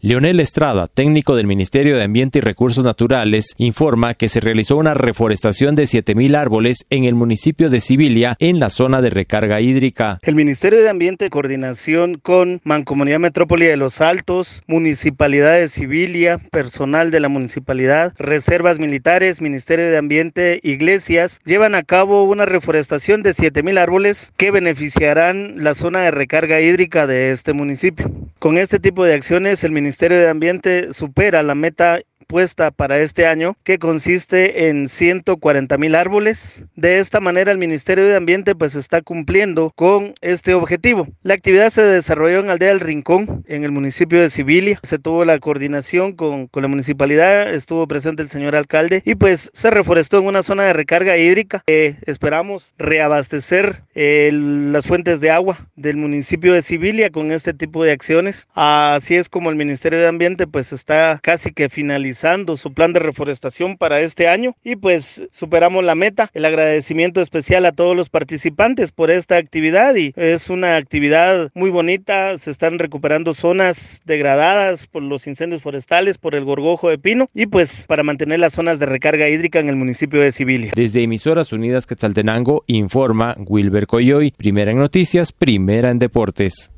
Leonel Estrada, técnico del Ministerio de Ambiente y Recursos Naturales, informa que se realizó una reforestación de 7.000 árboles en el municipio de Sibilia, en la zona de recarga hídrica. El Ministerio de Ambiente, en coordinación con Mancomunidad Metrópoli de Los Altos, Municipalidad de Sibilia, personal de la municipalidad, reservas militares, Ministerio de Ambiente, iglesias, llevan a cabo una reforestación de 7.000 árboles que beneficiarán la zona de recarga hídrica de este municipio. Con este tipo de acciones, el Ministerio de Ambiente supera la meta puesta para este año que consiste en 140 mil árboles. De esta manera el Ministerio de Ambiente pues está cumpliendo con este objetivo. La actividad se desarrolló en Aldea del Rincón, en el municipio de Sibilia. Se tuvo la coordinación con, con la municipalidad, estuvo presente el señor alcalde y pues se reforestó en una zona de recarga hídrica. esperamos reabastecer eh, las fuentes de agua del municipio de Sibilia con este tipo de acciones. Así es como el Ministerio de Ambiente pues está casi que finalizando su plan de reforestación para este año y pues superamos la meta. El agradecimiento especial a todos los participantes por esta actividad y es una actividad muy bonita. Se están recuperando zonas degradadas por los incendios forestales, por el gorgojo de pino y pues para mantener las zonas de recarga hídrica en el municipio de Sibilia. Desde Emisoras Unidas Quetzaltenango informa Wilber Coyoy, primera en noticias, primera en deportes.